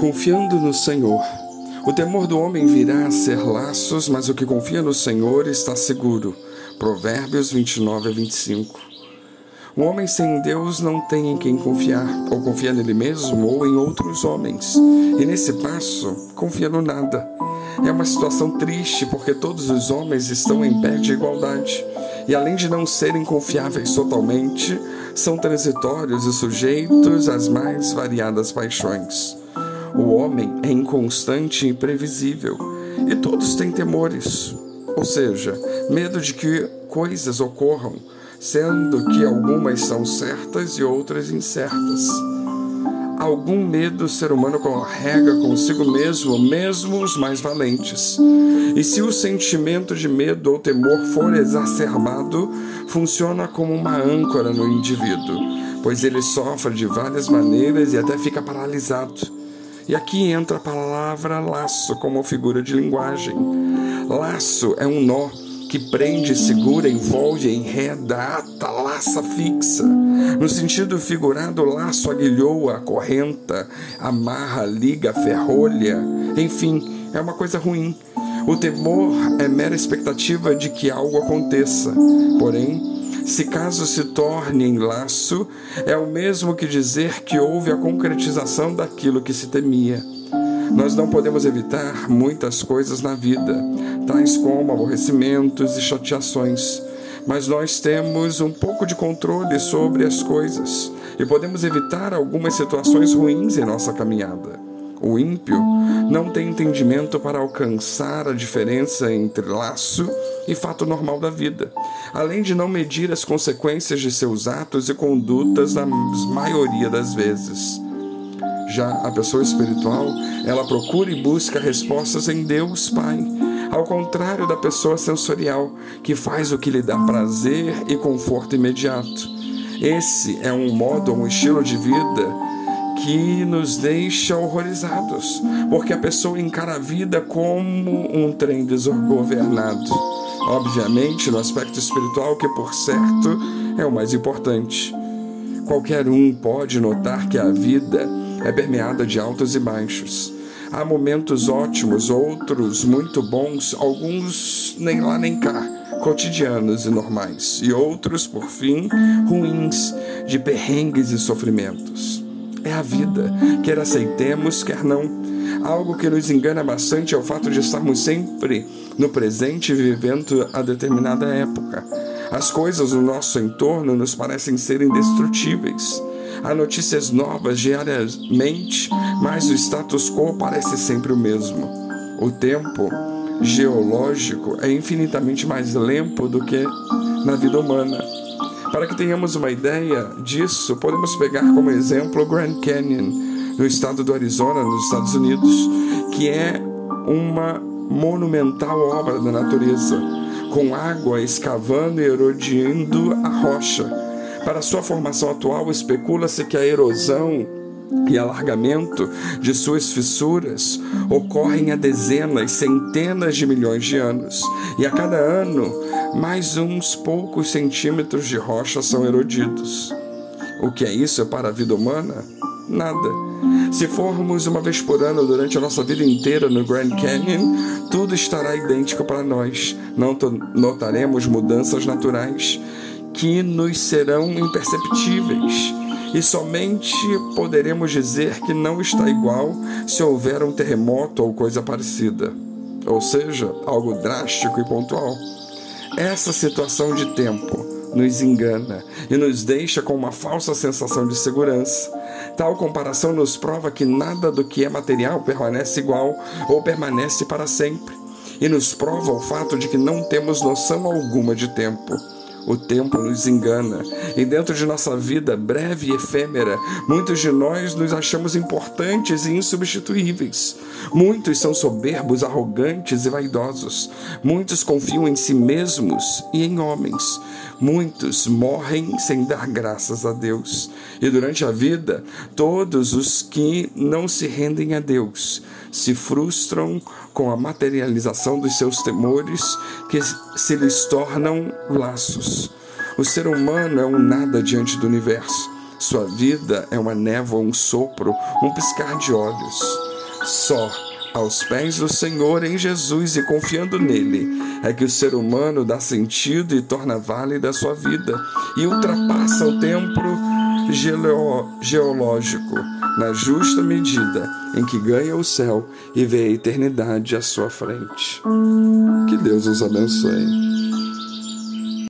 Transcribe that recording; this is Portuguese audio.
Confiando no Senhor. O temor do homem virá a ser laços, mas o que confia no Senhor está seguro. Provérbios 29 a 25. O homem sem Deus não tem em quem confiar, ou confia nele mesmo ou em outros homens. E nesse passo, confia no nada. É uma situação triste porque todos os homens estão em pé de igualdade. E além de não serem confiáveis totalmente, são transitórios e sujeitos às mais variadas paixões. O homem é inconstante e imprevisível, e todos têm temores, ou seja, medo de que coisas ocorram, sendo que algumas são certas e outras incertas. Algum medo o ser humano carrega consigo mesmo, mesmo os mais valentes. E se o sentimento de medo ou temor for exacerbado, funciona como uma âncora no indivíduo, pois ele sofre de várias maneiras e até fica paralisado. E aqui entra a palavra laço como figura de linguagem. Laço é um nó que prende, segura, envolve, enreda, ata, laça, fixa. No sentido figurado, laço aguilhou, acorrenta, amarra, liga, ferrolha. Enfim, é uma coisa ruim. O temor é mera expectativa de que algo aconteça. Porém, se caso se torne em laço, é o mesmo que dizer que houve a concretização daquilo que se temia. Nós não podemos evitar muitas coisas na vida, tais como aborrecimentos e chateações, mas nós temos um pouco de controle sobre as coisas e podemos evitar algumas situações ruins em nossa caminhada. O ímpio não tem entendimento para alcançar a diferença entre laço e fato normal da vida, além de não medir as consequências de seus atos e condutas na maioria das vezes. Já a pessoa espiritual, ela procura e busca respostas em Deus Pai, ao contrário da pessoa sensorial, que faz o que lhe dá prazer e conforto imediato. Esse é um modo, um estilo de vida que nos deixa horrorizados, porque a pessoa encara a vida como um trem desgovernado. Obviamente, no aspecto espiritual, que por certo é o mais importante. Qualquer um pode notar que a vida é permeada de altos e baixos. Há momentos ótimos, outros muito bons, alguns nem lá nem cá, cotidianos e normais, e outros, por fim, ruins, de perrengues e sofrimentos. É a vida, quer aceitemos, quer não. Algo que nos engana bastante é o fato de estarmos sempre no presente vivendo a determinada época. As coisas no nosso entorno nos parecem ser indestrutíveis. Há notícias novas diariamente, mas o status quo parece sempre o mesmo. O tempo geológico é infinitamente mais limpo do que na vida humana. Para que tenhamos uma ideia disso, podemos pegar como exemplo o Grand Canyon, no estado do Arizona, nos Estados Unidos, que é uma monumental obra da natureza, com água escavando e erodindo a rocha. Para sua formação atual, especula-se que a erosão e alargamento de suas fissuras ocorrem há dezenas, centenas de milhões de anos, e a cada ano mais uns poucos centímetros de rocha são erodidos. O que é isso para a vida humana? Nada. Se formos uma vez por ano durante a nossa vida inteira no Grand Canyon, tudo estará idêntico para nós. Não notaremos mudanças naturais que nos serão imperceptíveis. E somente poderemos dizer que não está igual se houver um terremoto ou coisa parecida. Ou seja, algo drástico e pontual. Essa situação de tempo nos engana e nos deixa com uma falsa sensação de segurança. Tal comparação nos prova que nada do que é material permanece igual ou permanece para sempre, e nos prova o fato de que não temos noção alguma de tempo. O tempo nos engana, e dentro de nossa vida breve e efêmera, muitos de nós nos achamos importantes e insubstituíveis. Muitos são soberbos, arrogantes e vaidosos. Muitos confiam em si mesmos e em homens. Muitos morrem sem dar graças a Deus. E durante a vida, todos os que não se rendem a Deus se frustram com a materialização dos seus temores que se lhes tornam laços. O ser humano é um nada diante do universo. Sua vida é uma névoa, um sopro, um piscar de olhos. Só aos pés do Senhor em Jesus e confiando nele, é que o ser humano dá sentido e torna válida a sua vida e ultrapassa o tempo geológico na justa medida em que ganha o céu e vê a eternidade à sua frente. Que Deus os abençoe.